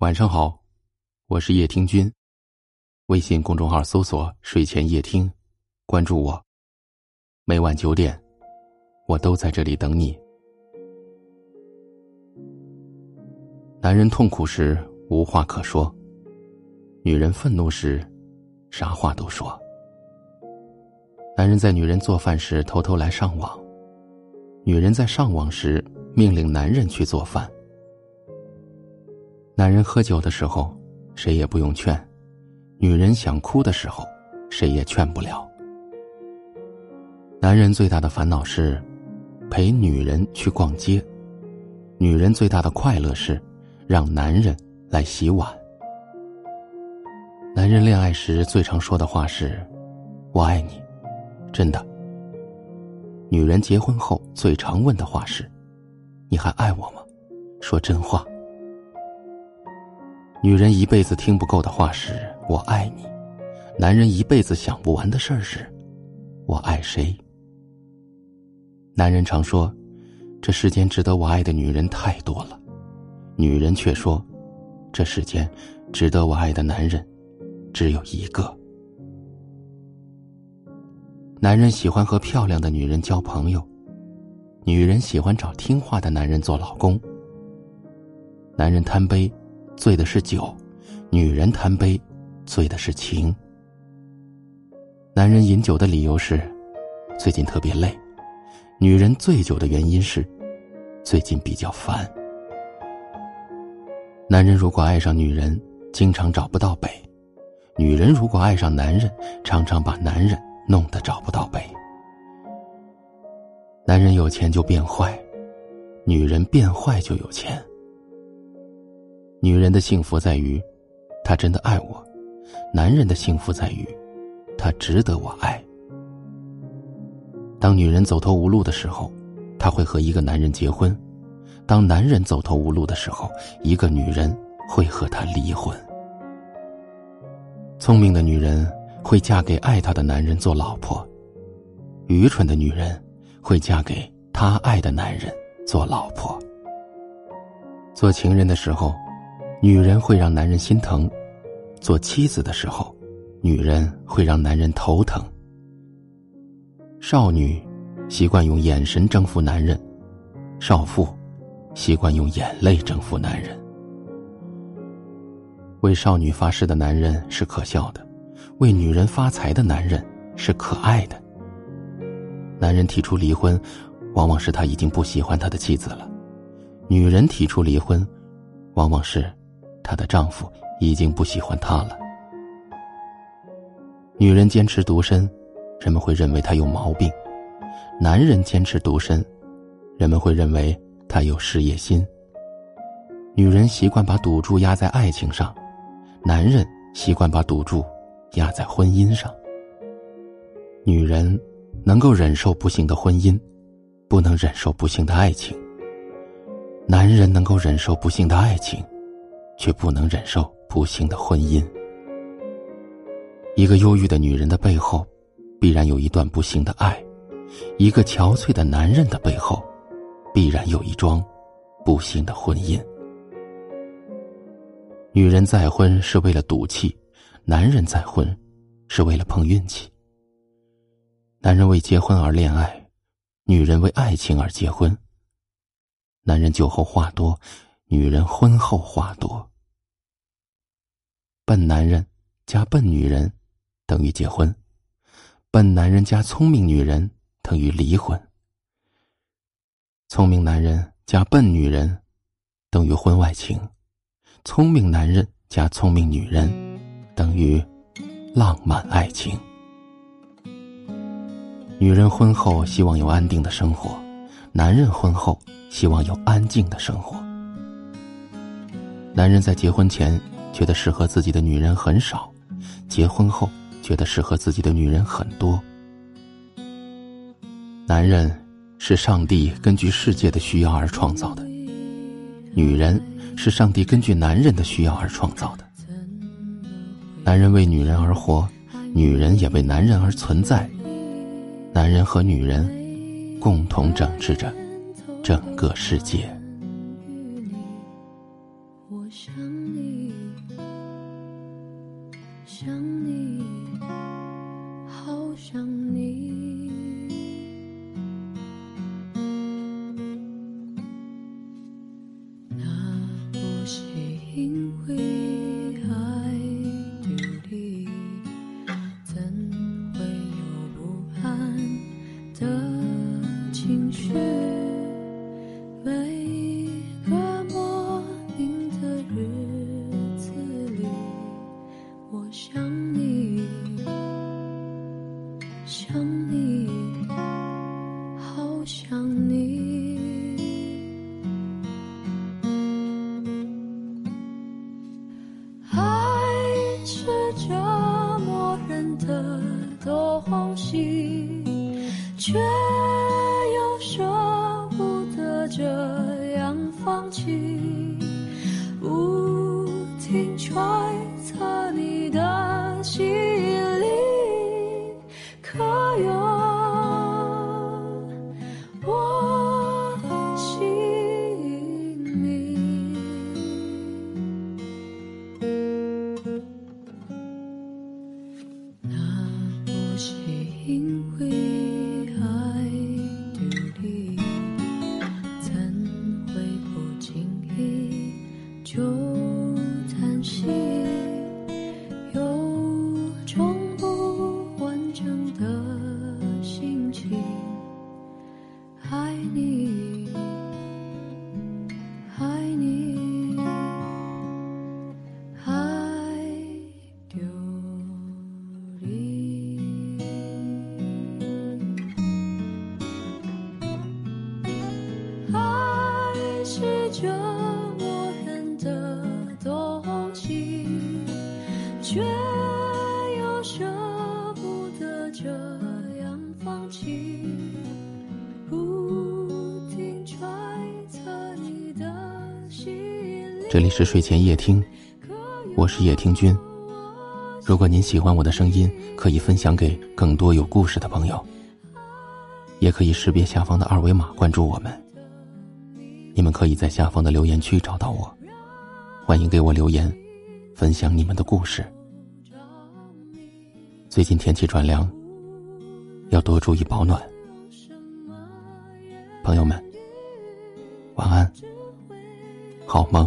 晚上好，我是叶听君。微信公众号搜索“睡前夜听”，关注我。每晚九点，我都在这里等你。男人痛苦时无话可说，女人愤怒时啥话都说。男人在女人做饭时偷偷来上网，女人在上网时命令男人去做饭。男人喝酒的时候，谁也不用劝；女人想哭的时候，谁也劝不了。男人最大的烦恼是陪女人去逛街，女人最大的快乐是让男人来洗碗。男人恋爱时最常说的话是“我爱你”，真的。女人结婚后最常问的话是“你还爱我吗？”说真话。女人一辈子听不够的话是“我爱你”，男人一辈子想不完的事儿是“我爱谁”。男人常说：“这世间值得我爱的女人太多了。”女人却说：“这世间值得我爱的男人只有一个。”男人喜欢和漂亮的女人交朋友，女人喜欢找听话的男人做老公。男人贪杯。醉的是酒，女人贪杯，醉的是情。男人饮酒的理由是最近特别累，女人醉酒的原因是最近比较烦。男人如果爱上女人，经常找不到北；女人如果爱上男人，常常把男人弄得找不到北。男人有钱就变坏，女人变坏就有钱。女人的幸福在于，她真的爱我；男人的幸福在于，他值得我爱。当女人走投无路的时候，她会和一个男人结婚；当男人走投无路的时候，一个女人会和他离婚。聪明的女人会嫁给爱她的男人做老婆，愚蠢的女人会嫁给她爱的男人做老婆。做情人的时候。女人会让男人心疼，做妻子的时候，女人会让男人头疼。少女习惯用眼神征服男人，少妇习惯用眼泪征服男人。为少女发誓的男人是可笑的，为女人发财的男人是可爱的。男人提出离婚，往往是他已经不喜欢他的妻子了；女人提出离婚，往往是。她的丈夫已经不喜欢她了。女人坚持独身，人们会认为她有毛病；男人坚持独身，人们会认为他有事业心。女人习惯把赌注压在爱情上，男人习惯把赌注压在婚姻上。女人能够忍受不幸的婚姻，不能忍受不幸的爱情；男人能够忍受不幸的爱情。却不能忍受不幸的婚姻。一个忧郁的女人的背后，必然有一段不幸的爱；一个憔悴的男人的背后，必然有一桩不幸的婚姻。女人再婚是为了赌气，男人再婚是为了碰运气。男人为结婚而恋爱，女人为爱情而结婚。男人酒后话多，女人婚后话多。笨男人加笨女人等于结婚，笨男人加聪明女人等于离婚。聪明男人加笨女人等于婚外情，聪明男人加聪明女人等于浪漫爱情。女人婚后希望有安定的生活，男人婚后希望有安静的生活。男人在结婚前。觉得适合自己的女人很少，结婚后觉得适合自己的女人很多。男人是上帝根据世界的需要而创造的，女人是上帝根据男人的需要而创造的。男人为女人而活，女人也为男人而存在。男人和女人共同整治着整个世界。去每一个莫名的日子里我想你想你好想你。爱是折磨人的东西却这里是睡前夜听，我是夜听君。如果您喜欢我的声音，可以分享给更多有故事的朋友，也可以识别下方的二维码关注我们。你们可以在下方的留言区找到我，欢迎给我留言，分享你们的故事。最近天气转凉，要多注意保暖。朋友们，晚安，好梦。